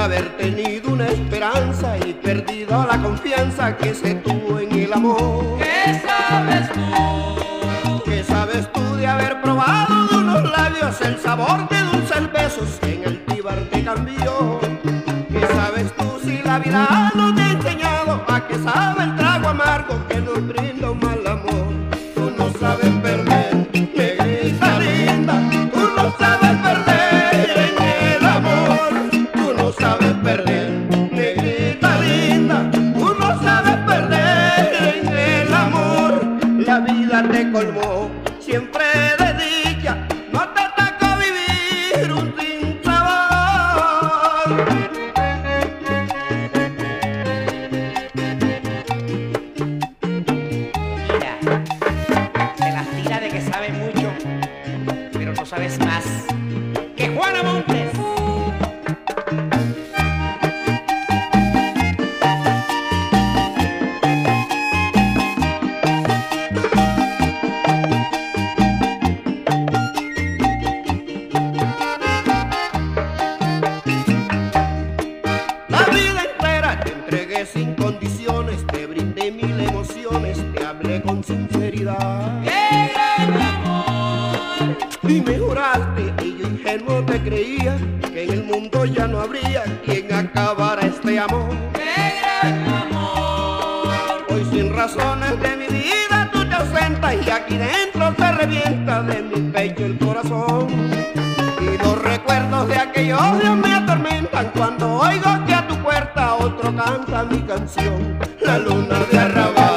haber tenido una esperanza y perdido la confianza que se tuvo en el amor? ¿Qué sabes tú? ¿Qué sabes tú de haber probado de unos labios el sabor de dulces besos que en el tíbar te cambió? ¿Qué sabes tú si la vida no te ha enseñado a que sabe perder, negrita linda, tú no sabes perder en el amor, la vida te colmó siempre de dicha, no te tocó vivir un sin sabor. Mira, te las tira de que sabes mucho, pero no sabes más que Juana Montes. Sin condiciones, te brindé mil emociones, te hablé con sinceridad. ¡Qué gran amor! Y me juraste, y yo ingenuo te creía, que en el mundo ya no habría quien acabara este amor. ¡Qué gran amor! Hoy sin razones de mi vida tú te ausentas y aquí dentro se revienta de mi pecho el corazón. Y los recuerdos de aquellos días me atormentan cuando oigo canta mi canción. La luna de arrabal